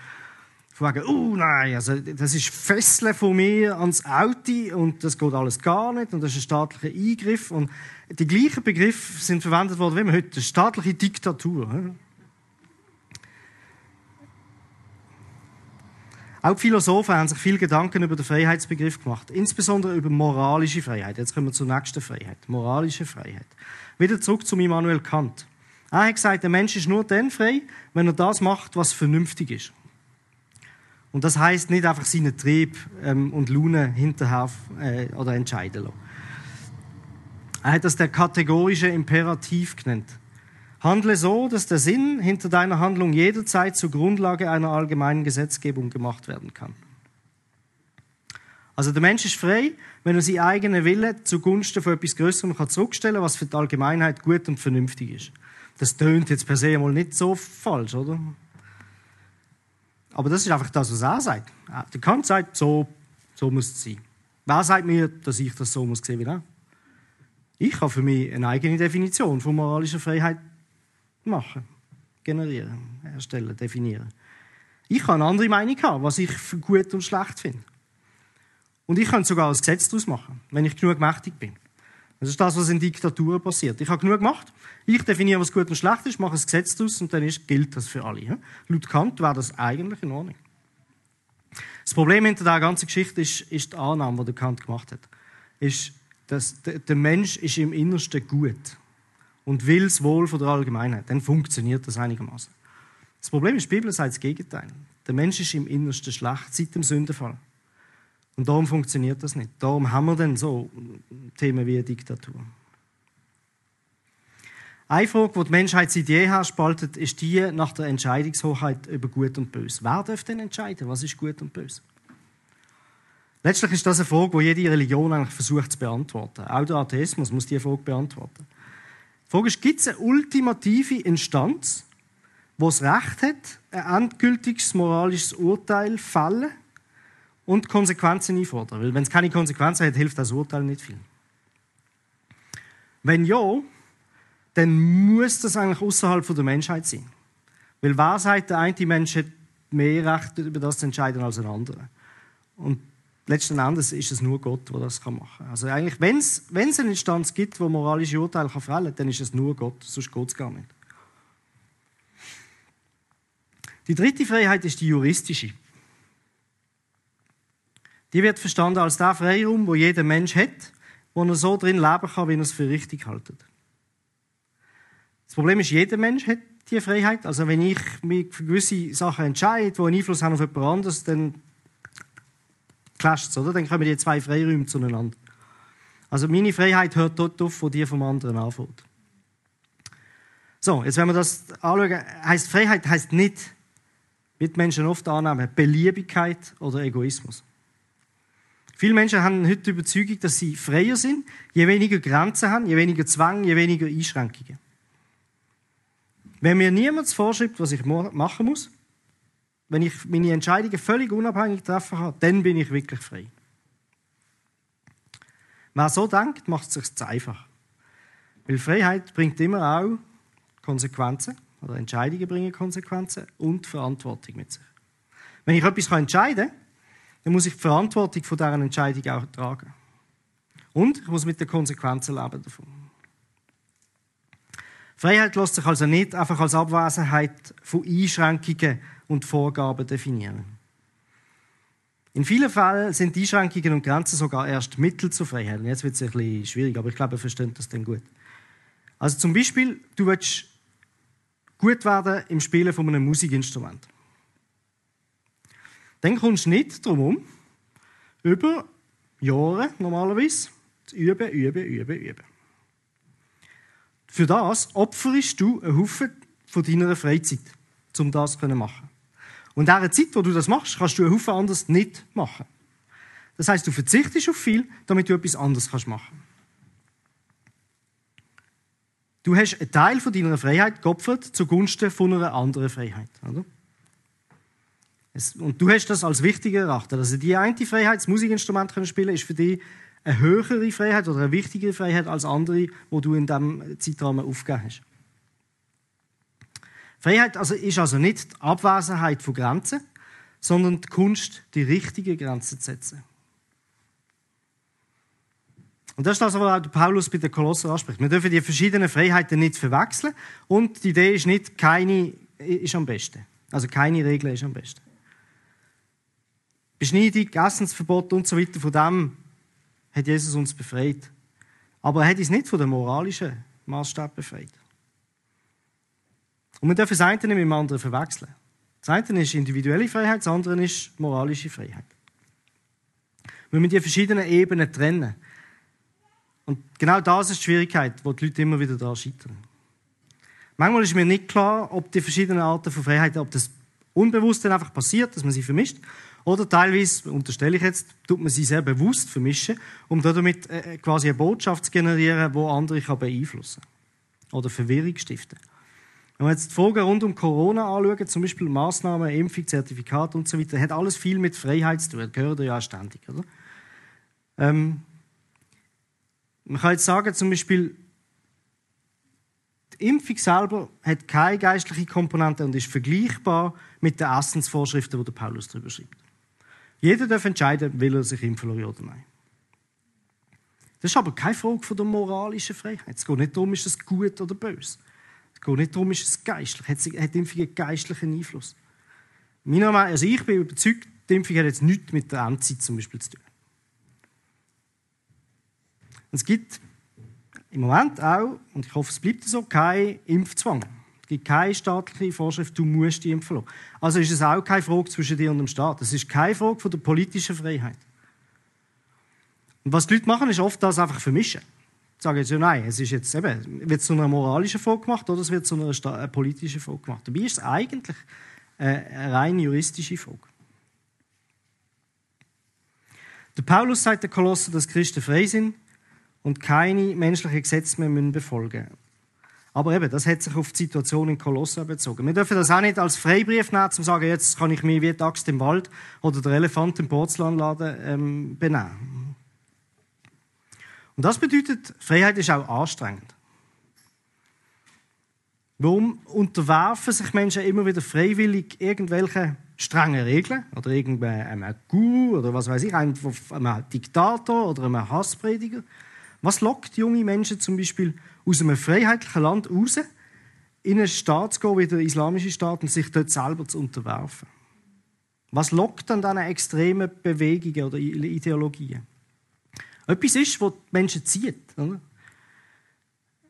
Von wegen, oh nein, also das ist Fesseln von mir ans Auto und das geht alles gar nicht und das ist ein staatlicher Eingriff. Und die gleichen Begriffe sind verwendet worden wie wir heute, staatliche Diktatur. Auch die Philosophen haben sich viel Gedanken über den Freiheitsbegriff gemacht, insbesondere über moralische Freiheit. Jetzt kommen wir zur nächsten Freiheit, moralische Freiheit. Wieder zurück zu Immanuel Kant. Er hat gesagt, der Mensch ist nur dann frei, wenn er das macht, was vernünftig ist. Und das heißt nicht einfach seinen Trieb ähm, und Laune hinterher äh, oder entscheiden lassen. Er hat das der kategorische Imperativ genannt. Handle so, dass der Sinn hinter deiner Handlung jederzeit zur Grundlage einer allgemeinen Gesetzgebung gemacht werden kann. Also der Mensch ist frei, wenn er seinen eigenen Willen zugunsten von etwas Größerem kann zurückstellen was für die Allgemeinheit gut und vernünftig ist. Das tönt jetzt per se mal nicht so falsch, oder? Aber das ist einfach das, was er sagt. Der Kant sagt, so, so muss es sein. Wer sagt mir, dass ich das so muss sehen wie er? Ich habe für mich eine eigene Definition von moralischer Freiheit machen, generieren, erstellen, definieren. Ich kann eine andere Meinung haben, was ich für gut und schlecht finde. Und ich kann sogar ein Gesetz daraus machen, wenn ich genug mächtig bin. Das ist das, was in Diktaturen passiert. Ich habe genug gemacht, ich definiere, was gut und schlecht ist, mache ein Gesetz daraus und dann ist, gilt das für alle. Laut Kant wäre das eigentlich in Ordnung. Das Problem hinter der ganzen Geschichte ist, ist die Annahme, die Kant gemacht hat. Ist, dass der Mensch ist im Innersten gut und will das Wohl von der Allgemeinheit. Dann funktioniert das einigermaßen. Das Problem ist, die Bibel sagt das Gegenteil. Der Mensch ist im Innersten schlecht seit dem Sündenfall. Und darum funktioniert das nicht. Darum haben wir dann so Themen wie Diktatur. Eine Frage, die die Menschheit seit jeher spaltet, ist die nach der Entscheidungshoheit über Gut und Böse. Wer darf denn entscheiden, was ist Gut und Böse? Letztlich ist das eine Frage, die jede Religion eigentlich versucht zu beantworten. Auch der Atheismus muss diese Frage beantworten. Die Frage ist, gibt es eine ultimative Instanz, die das Recht hat, ein endgültiges moralisches Urteil fällen und Konsequenzen einfordern. Weil wenn es keine Konsequenzen hat, hilft das Urteil nicht viel. Wenn ja, dann muss das eigentlich außerhalb der Menschheit sein. Weil wer sagt, der eine Mensch hat mehr Recht, über das zu entscheiden als ein anderer. Und letzten Endes ist es nur Gott, der das machen kann. Also eigentlich, wenn es eine Instanz gibt, wo moralische Urteile kann fällen kann, dann ist es nur Gott, sonst geht es gar nicht. Die dritte Freiheit ist die juristische. Die wird verstanden als der Freiraum, wo jeder Mensch hat, wo er so drin leben kann, wie er es für richtig hält. Das Problem ist, jeder Mensch hat diese Freiheit. Also wenn ich mich für gewisse Sachen entscheide, die einen Einfluss haben auf jemand anderes, dann clasht es, oder? Dann kommen die zwei Freiräume zueinander. Also meine Freiheit hört dort auf, wo die vom anderen anfängt. So, jetzt wenn wir das anschauen, heißt Freiheit heißt nicht, wie die Menschen oft annehmen, Beliebigkeit oder Egoismus. Viele Menschen haben heute die Überzeugung, dass sie freier sind, je weniger Grenzen haben, je weniger Zwang, je weniger Einschränkungen. Wenn mir niemand vorschreibt, was ich machen muss, wenn ich meine Entscheidungen völlig unabhängig treffen kann, dann bin ich wirklich frei. Wer so denkt, macht es sich zu einfach. Weil Freiheit bringt immer auch Konsequenzen, oder Entscheidungen bringen Konsequenzen und Verantwortung mit sich. Wenn ich etwas entscheiden kann, dann muss ich die Verantwortung von dieser Entscheidung auch tragen. Und ich muss mit den Konsequenzen leben davon. Freiheit lässt sich also nicht einfach als Abwesenheit von Einschränkungen und Vorgaben definieren. In vielen Fällen sind Einschränkungen und Grenzen sogar erst Mittel zur Freiheit. Jetzt wird es ein bisschen schwierig, aber ich glaube, ihr versteht das dann gut. Also zum Beispiel, du willst gut werden im Spielen von einem Musikinstrument dann kommst du nicht darum um, über Jahre normalerweise zu üben, üben, üben, üben. Für das opferst du einen Haufen von deiner Freizeit, um das zu machen. Und in dieser Zeit, wo du das machst, kannst du einen Haufen anders nicht machen. Das heißt, du verzichtest auf viel, damit du etwas anderes machen kannst. Du hast einen Teil von deiner Freiheit geopfert zugunsten von einer anderen Freiheit. Oder? Und du hast das als wichtig erachtet. Also die eine Freiheit, das Musikinstrument können spielen, ist für dich eine höhere Freiheit oder eine wichtigere Freiheit als andere, wo du in diesem Zeitrahmen aufgegeben hast. Freiheit also ist also nicht die Abwesenheit von Grenzen, sondern die Kunst, die richtigen Grenzen zu setzen. Und das ist das, was Paulus bei den Kolosser anspricht. Wir dürfen die verschiedenen Freiheiten nicht verwechseln und die Idee ist nicht, keine ist am besten. Also keine Regel ist am besten. Beschneidung, Essensverbot und so weiter, von dem hat Jesus uns befreit. Aber er hat uns nicht von dem moralischen Maßstab befreit. Und wir dürfen das eine mit dem anderen verwechseln. Das eine ist individuelle Freiheit, das andere ist moralische Freiheit. Wir müssen die verschiedenen Ebenen trennen. Und genau das ist die Schwierigkeit, wo die Leute immer wieder daran scheitern. Manchmal ist mir nicht klar, ob die verschiedenen Arten von Freiheit, ob das unbewusst dann einfach passiert, dass man sie vermischt, oder teilweise, unterstelle ich jetzt, tut man sie sehr bewusst vermischen, um damit äh, quasi eine Botschaft zu generieren, die andere kann beeinflussen oder Verwirrung stiften. Wenn wir jetzt die Fragen rund um Corona anschauen, zum Beispiel Massnahmen, Impfung, Zertifikat und so weiter, hat alles viel mit Freiheit zu tun. Das gehört ja ständig. Oder? Ähm, man kann jetzt sagen, zum Beispiel, die Impfung selber hat keine geistliche Komponente und ist vergleichbar mit den Essensvorschriften, die Paulus darüber schreibt. Jeder darf entscheiden, will er sich impfen oder nein. Das ist aber keine Frage von der moralischen Freiheit. Es geht nicht darum, ist es gut oder böse. Es geht nicht darum, ist es geistlich. Hat, hat die Impfung einen geistlichen Einfluss? Meinung, also ich bin überzeugt, die Impfung hat jetzt nichts mit der Endzeit zum Beispiel zu tun. es gibt im Moment auch, und ich hoffe, es bleibt so, kein Impfzwang. Gibt keine staatliche Vorschrift, du musst die impfen lassen. Also ist es auch keine Frage zwischen dir und dem Staat. Es ist keine Frage von der politischen Freiheit. Und was die Leute machen, ist oft das einfach vermischen. Sie sagen jetzt, ja nein, es ist jetzt eben, wird zu einer moralischen Frage gemacht oder es wird zu einer, einer politischen Frage gemacht. Dabei ist es eigentlich eine rein juristische Frage. Der Paulus sagt der Kolosser, dass Christen frei sind und keine menschlichen Gesetze mehr befolgen müssen. Aber eben, das hat sich auf die Situation in Kolosser bezogen. Wir dürfen das auch nicht als Freibrief nehmen, um zu sagen, jetzt kann ich mich wie die Axt im Wald oder der Elefant im Porzellanladen ähm, benehmen. Und das bedeutet, Freiheit ist auch anstrengend. Warum unterwerfen sich Menschen immer wieder freiwillig irgendwelchen strengen Regeln oder irgendeinem Guru oder was weiß ich, einem Diktator oder einem Hassprediger? Was lockt junge Menschen zum Beispiel aus einem freiheitlichen Land raus, in einen Staat zu gehen, wie der islamische Staat, und sich dort selber zu unterwerfen? Was lockt an diesen extremen Bewegungen oder Ideologien? Etwas ist, was die Menschen zieht. Oder?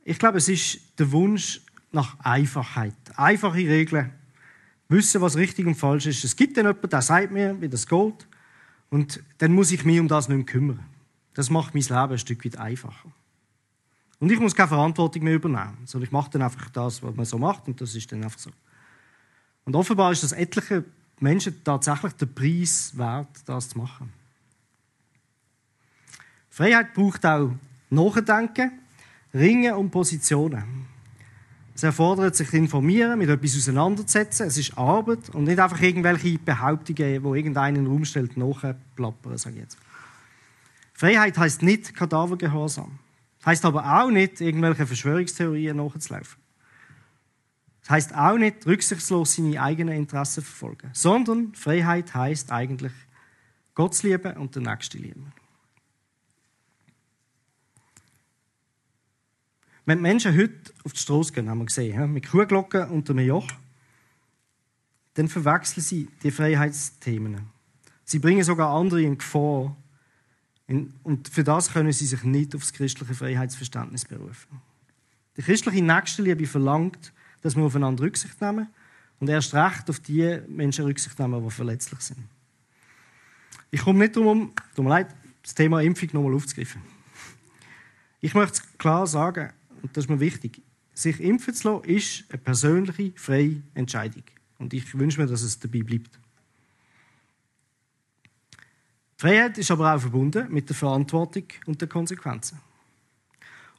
Ich glaube, es ist der Wunsch nach Einfachheit. Einfache Regeln. Wissen, was richtig und falsch ist. Es gibt dann jemanden, der sagt mir, wie das geht. Und dann muss ich mich um das nicht mehr kümmern. Das macht mein Leben ein Stück weit einfacher. Und ich muss keine Verantwortung mehr übernehmen, sondern ich mache dann einfach das, was man so macht und das ist dann einfach so. Und offenbar ist das etliche Menschen tatsächlich der Preis wert, das zu machen. Freiheit braucht auch Nachdenken, Ringen und Positionen. Es erfordert sich informieren, mit etwas auseinandersetzen. Es ist Arbeit und nicht einfach irgendwelche Behauptungen, wo irgendeinen Raum stellt, nachplappern, sage ich jetzt. Freiheit heißt nicht Kadavergehorsam. Heißt aber auch nicht, irgendwelche Verschwörungstheorien nachzulaufen. Das heißt auch nicht, rücksichtslos seine eigenen Interessen verfolgen. Sondern Freiheit heißt eigentlich, Gott zu lieben und den Nächsten lieben. Wenn die Menschen heute auf die Straße gehen, haben wir gesehen, mit Kuhglocken unter einem Joch, dann verwechseln sie die Freiheitsthemen. Sie bringen sogar andere in Gefahr, und für das können sie sich nicht auf das christliche Freiheitsverständnis berufen. Die christliche Nächstenliebe verlangt, dass wir aufeinander Rücksicht nehmen und erst recht auf die Menschen Rücksicht nehmen, die verletzlich sind. Ich komme nicht darum, tut mir leid, das Thema Impfung nochmal aufzugreifen. Ich möchte klar sagen, und das ist mir wichtig, sich impfen zu lassen, ist eine persönliche, freie Entscheidung. Und ich wünsche mir, dass es dabei bleibt. Freiheit ist aber auch verbunden mit der Verantwortung und den Konsequenzen.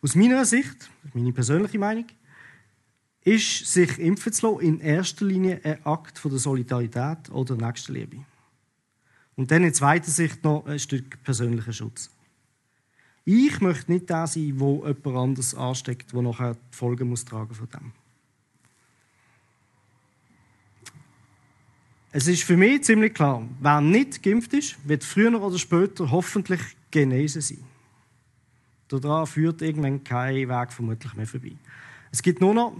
Aus meiner Sicht, meine persönliche Meinung, ist sich impfen zu lassen in erster Linie ein Akt von der Solidarität oder Nächstenliebe. Und dann in zweiter Sicht noch ein Stück persönlicher Schutz. Ich möchte nicht der sein, der jemand anderes ansteckt, der nachher die Folgen muss tragen von dem. Es ist für mich ziemlich klar, wer nicht geimpft ist, wird früher oder später hoffentlich genesen sein. Daran führt irgendwann kein Weg vermutlich mehr vorbei. Es gibt nur noch,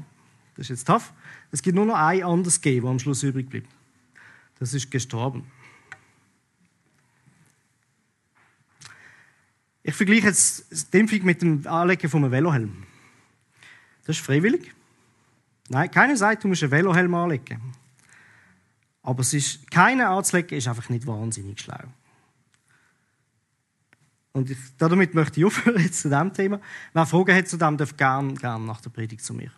das ist jetzt tough, es gibt nur noch ein anderes G, das am Schluss übrig bleibt. Das ist gestorben. Ich vergleiche jetzt die Impfung mit dem Anlegen von einem Velohelm. Das ist freiwillig. Nein, keiner sagt, du musst einen Velohelm anlegen. Aber es ist, keiner anzulegen ist einfach nicht wahnsinnig schlau. Und ich, damit möchte ich aufhören jetzt zu diesem Thema. Wer Fragen hat zu dem, darf gerne gern nach der Predigt zu mir.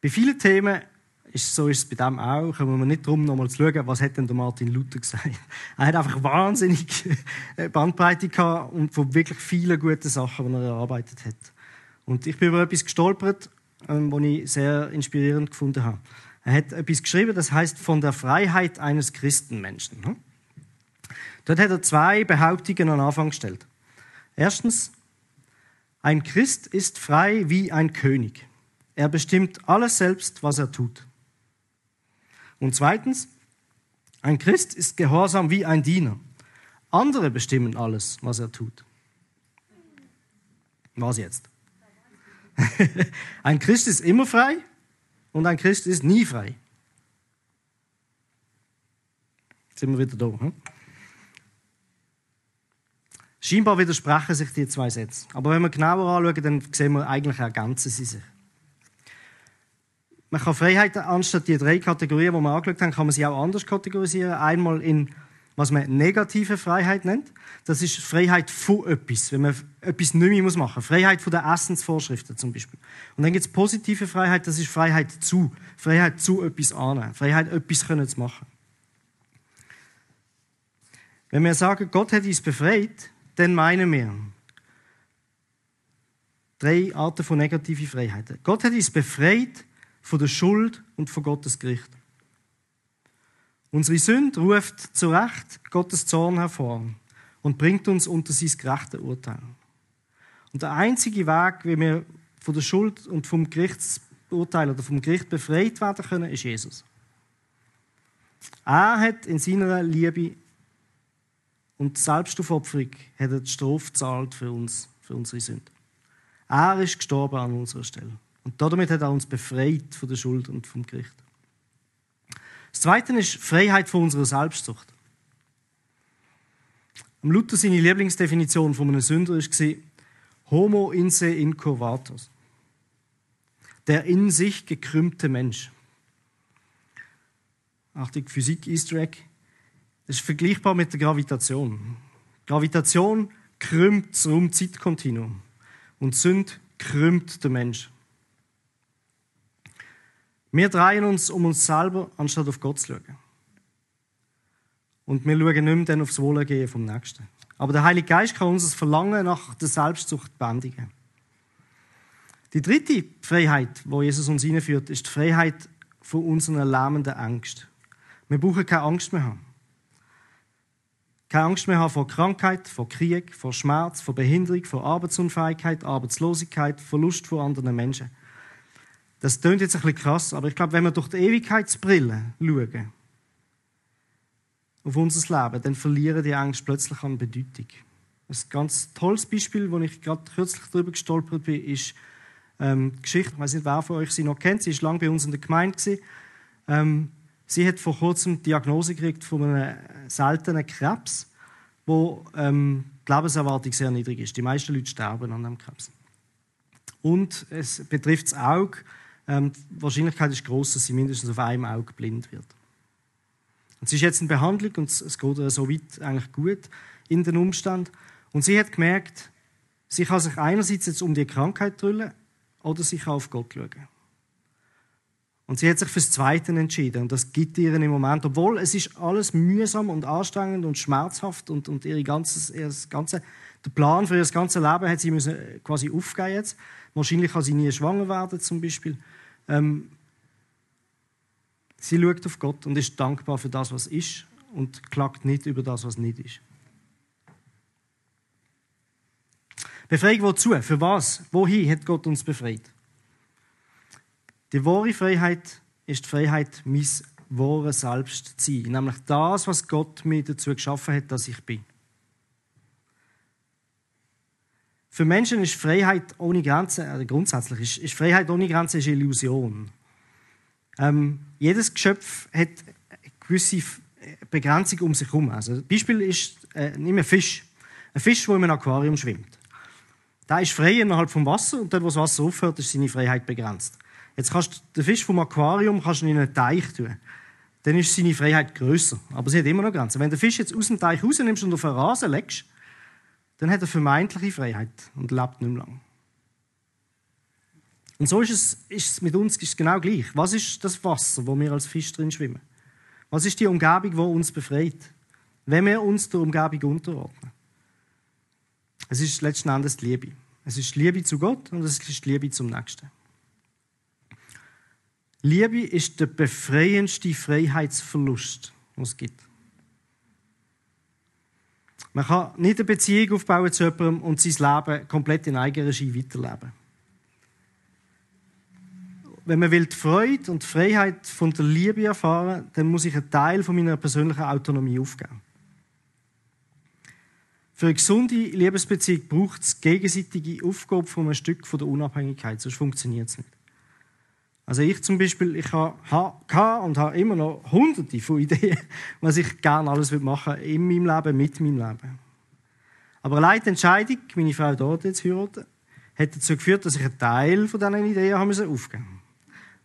Bei vielen Themen ist, so ist es bei dem auch, kommen wir nicht darum, nochmal zu schauen, was hat denn der Martin Luther gesagt. Er hat einfach wahnsinnig Bandbreite gehabt und von wirklich vielen guten Sachen, die er erarbeitet hat. Und ich bin über etwas gestolpert, ähm, was ich sehr inspirierend gefunden habe. Er hat etwas geschrieben, das heißt von der Freiheit eines Christenmenschen. Ne? Dort hat er zwei Behauptungen an Anfang gestellt. Erstens, ein Christ ist frei wie ein König. Er bestimmt alles selbst, was er tut. Und zweitens, ein Christ ist gehorsam wie ein Diener. Andere bestimmen alles, was er tut. Was jetzt? ein Christ ist immer frei und ein Christ ist nie frei. Jetzt sind wir wieder da. Hm? Scheinbar widersprechen sich die zwei Sätze. Aber wenn wir genauer anschauen, dann sehen wir, eigentlich ergänzen sie sich. Man kann Freiheit anstatt die drei Kategorien, die wir angeschaut haben, kann man sie auch anders kategorisieren. Einmal in was man negative Freiheit nennt. Das ist Freiheit von etwas, wenn man etwas nicht mehr machen muss. Freiheit von der Essensvorschriften zum Beispiel. Und dann gibt es positive Freiheit, das ist Freiheit zu. Freiheit zu etwas annehmen. Freiheit, etwas können zu machen. Wenn wir sagen, Gott hat uns befreit, dann meinen wir drei Arten von negativen Freiheiten. Gott hat uns befreit von der Schuld und von Gottes Gericht. Unsere Sünde ruft zu Recht Gottes Zorn hervor und bringt uns unter sein gerechtes Urteil. Und der einzige Weg, wie wir von der Schuld und vom Gerichtsurteil oder vom Gericht befreit werden können, ist Jesus. Er hat in seiner Liebe und Selbstaufopferung hat die Strafe gezahlt für uns, für unsere Sünde. Er ist gestorben an unserer Stelle. Und damit hat er uns befreit von der Schuld und vom Gericht. Das Zweite ist Freiheit von unserer Selbstsucht. Am Luther seine Lieblingsdefinition von einem Sünder war Homo in se incurvatus. Der in sich gekrümmte Mensch. Achtung, Physik Easter Egg. Das ist vergleichbar mit der Gravitation. Gravitation krümmt das Raum-Zeit-Kontinuum und Sünd krümmt den Mensch. Wir drehen uns um uns selber, anstatt auf Gott zu schauen. Und wir schauen nicht mehr dann aufs Wohlergehen vom Nächsten. Aber der Heilige Geist kann unser Verlangen nach der Selbstsucht bändigen. Die dritte Freiheit, wo Jesus uns hineinführt, ist die Freiheit von unseren lähmenden Ängsten. Wir brauchen keine Angst mehr haben. Keine Angst mehr haben vor Krankheit, vor Krieg, vor Schmerz, vor Behinderung, vor Arbeitsunfähigkeit, Arbeitslosigkeit, Verlust von anderen Menschen. Das klingt jetzt ein bisschen krass, aber ich glaube, wenn wir durch die Ewigkeitsbrille schauen, auf unser Leben, dann verlieren die Ängste plötzlich an Bedeutung. Ein ganz tolles Beispiel, wo ich gerade kürzlich darüber gestolpert bin, ist ähm, die Geschichte, ich weiß nicht, wer von euch sie noch kennt, sie war lange bei uns in der Gemeinde. Ähm, sie hat vor kurzem die Diagnose gekriegt von einem seltenen Krebs, wo ähm, die Lebenserwartung sehr niedrig ist. Die meisten Leute sterben an dem Krebs. Und es betrifft das Auge. Ähm, die Wahrscheinlichkeit ist groß, dass sie mindestens auf einem Auge blind wird. Und sie ist jetzt in Behandlung und es geht ihr so weit eigentlich gut in den Umständen. Und sie hat gemerkt, sie kann sich einerseits jetzt um die Krankheit drüllen oder sie kann auf Gott schauen. Und sie hat sich fürs Zweite entschieden. Und das gibt ihr im Moment, obwohl es ist alles mühsam und anstrengend und schmerzhaft und, und ihre ganzes, ihr ganze, der Plan für ihr ganzes Leben hat sie müssen quasi aufgeben jetzt. Wahrscheinlich kann sie nie schwanger werden, zum Beispiel. Ähm, sie schaut auf Gott und ist dankbar für das, was ist und klagt nicht über das, was nicht ist. Befreiung wozu? Für was? Wohin hat Gott uns befreit? Die wahre Freiheit ist die Freiheit, mein wahres Selbst zu sein. Nämlich das, was Gott mir dazu geschaffen hat, dass ich bin. Für Menschen ist Freiheit ohne Grenzen, also grundsätzlich ist, ist Freiheit ohne Grenzen eine Illusion. Ähm, jedes Geschöpf hat gewisse Begrenzung um sich herum. Also, Beispiel ist, äh, nimm einen Fisch. Ein Fisch, der in einem Aquarium schwimmt. Der ist frei innerhalb vom Wasser und dort, wo das Wasser aufhört, ist seine Freiheit begrenzt. Jetzt kannst du den Fisch vom Aquarium kannst du in einen Teich tun. Dann ist seine Freiheit größer. Aber sie hat immer noch Grenzen. Wenn du den Fisch jetzt aus dem Teich rausnimmst und auf einen Rasen legst, dann hat er vermeintliche Freiheit und lebt nicht mehr lang. Und so ist es, ist es mit uns ist genau gleich. Was ist das Wasser, wo wir als Fisch drin schwimmen? Was ist die Umgebung, die uns befreit? Wenn wir uns der Umgebung unterordnen. Es ist letzten Endes die Liebe. Es ist die Liebe zu Gott und es ist die Liebe zum Nächsten. Liebe ist der befreiendste Freiheitsverlust, den es gibt. Man kann nicht eine Beziehung aufbauen zu jemandem und sein Leben komplett in eigener Regie weiterleben. Wenn man will die Freude und die Freiheit von der Liebe erfahren, dann muss ich einen Teil von meiner persönlichen Autonomie aufgeben. Für eine gesunde Liebesbeziehung braucht es gegenseitige Aufgabe von einem Stück von der Unabhängigkeit, sonst funktioniert es nicht. Also ich zum Beispiel, ich habe und habe immer noch hunderte von Ideen, was ich gerne alles machen will, in meinem Leben, mit meinem Leben. Aber allein die Entscheidung, meine Frau dort jetzt heiraten, hat dazu geführt, dass ich einen Teil von diesen Ideen haben aufgeben musste.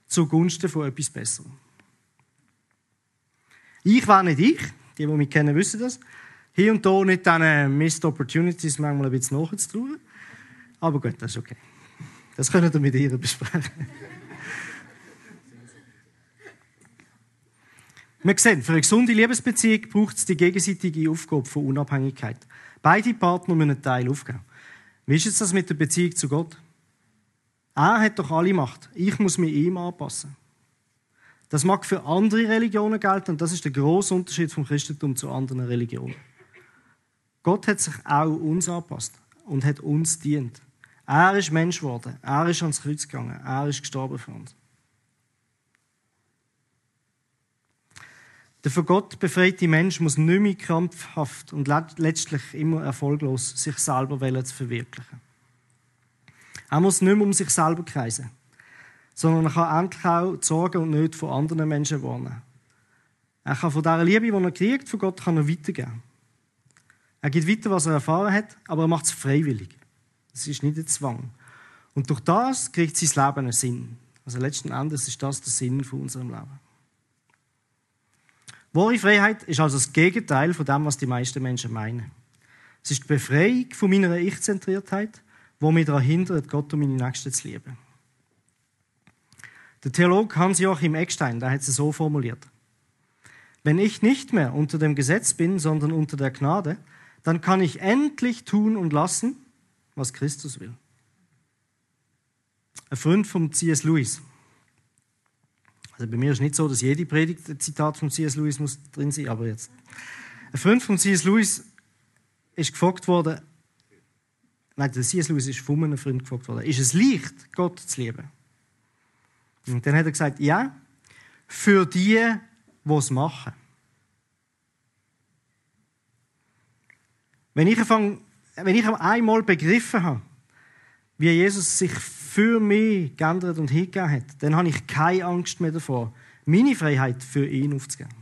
Zugunsten von etwas Besserem. Ich war nicht ich, die, die mich kennen, wissen das. Hier und da nicht diesen Missed Opportunities manchmal ein bisschen nachzutrauen. Aber gut, das ist okay. Das können wir mit ihr besprechen. Wir sehen, für eine gesunde Liebesbeziehung braucht es die gegenseitige Aufgabe von Unabhängigkeit. Beide Partner müssen einen Teil aufgeben. Wie ist jetzt das mit der Beziehung zu Gott? Er hat doch alle Macht. Ich muss mich ihm anpassen. Das mag für andere Religionen gelten und das ist der große Unterschied vom Christentum zu anderen Religionen. Gott hat sich auch uns angepasst und hat uns dient. Er ist Mensch geworden. Er ist ans Kreuz gegangen. Er ist gestorben für uns. Der von Gott befreite Mensch muss nicht mehr krampfhaft und letztlich immer erfolglos sich selber zu verwirklichen. Er muss nicht mehr um sich selber kreisen, sondern er kann endlich auch die Sorgen und Nöte von anderen Menschen warnen. Er kann von dieser Liebe, die er kriegt, von Gott kann er weitergeben. Er gibt weiter, was er erfahren hat, aber er macht es freiwillig. Es ist nicht ein Zwang. Und durch das kriegt sein Leben einen Sinn. Also letzten Endes ist das der Sinn von unserem Leben. Wahre Freiheit ist also das Gegenteil von dem, was die meisten Menschen meinen. Es ist die Befreiung von meiner Ich-Zentriertheit, die mich daran hindert, Gott und meine Nächsten zu lieben. Der Theologe Hans-Joachim Eckstein der hat es so formuliert. Wenn ich nicht mehr unter dem Gesetz bin, sondern unter der Gnade, dann kann ich endlich tun und lassen, was Christus will. Ein Freund von C.S. Lewis also bei mir ist es nicht so, dass jede Predigt ein Zitat von C.S. Lewis muss drin sein, aber jetzt. Ein Freund von C.S. Lewis ist gefragt worden, nein, der C.S. Lewis ist von einem Freund gefragt worden, ist es leicht, Gott zu lieben? Und dann hat er gesagt, ja, für die, die es machen. Wenn ich, wenn ich einmal begriffen habe, wie Jesus sich für mich geändert und hingegeben hat, dann habe ich keine Angst mehr davor, meine Freiheit für ihn aufzugeben.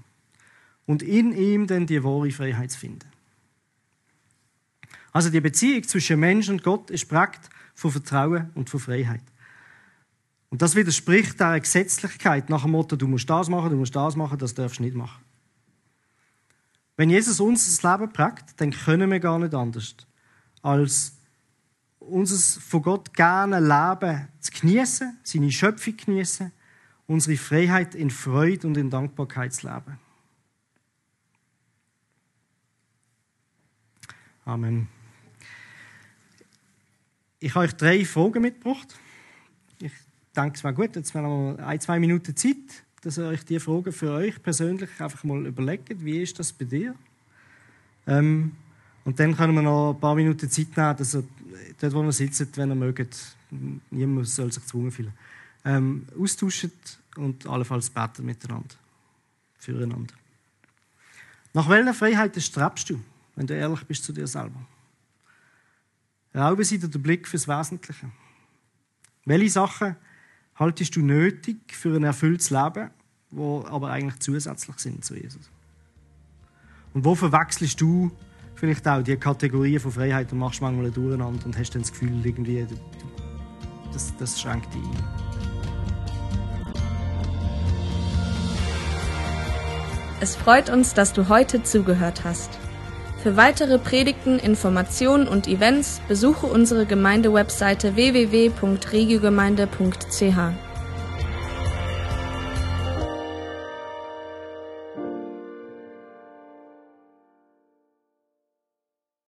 Und in ihm dann die wahre Freiheit zu finden. Also die Beziehung zwischen Mensch und Gott ist prägt von Vertrauen und von Freiheit. Und das widerspricht der Gesetzlichkeit nach dem Motto, du musst das machen, du musst das machen, das darfst du nicht machen. Wenn Jesus uns das Leben prägt, dann können wir gar nicht anders, als unser von Gott gerne Leben zu genießen, seine Schöpfung genießen, unsere Freiheit in Freude und in Dankbarkeit zu leben. Amen. Ich habe euch drei Fragen mitgebracht. Ich denke, es wäre gut, jetzt haben wir ein, zwei Minuten Zeit, dass ihr euch die Fragen für euch persönlich einfach mal überlegt. Wie ist das bei dir? Ähm, und dann können wir noch ein paar Minuten Zeit nehmen, dass ihr dort, wo ihr sitzt, wenn ihr mögt, niemand soll sich gezwungen fühlen, ähm, austauschen und allenfalls beten miteinander. Füreinander. Nach welcher Freiheit strebst du, wenn du ehrlich bist zu dir selber? Rauben sie dir den Blick fürs Wesentliche. Welche Sachen haltest du nötig für ein erfülltes Leben, wo aber eigentlich zusätzlich sind zu Jesus? Und wo verwechselst du vielleicht auch die Kategorien von Freiheit und machst manchmal durcheinander und hast dann das Gefühl, irgendwie, das, das schränkt dich ein. Es freut uns, dass du heute zugehört hast. Für weitere Predigten, Informationen und Events besuche unsere Gemeindewebseite www.regiogemeinde.ch.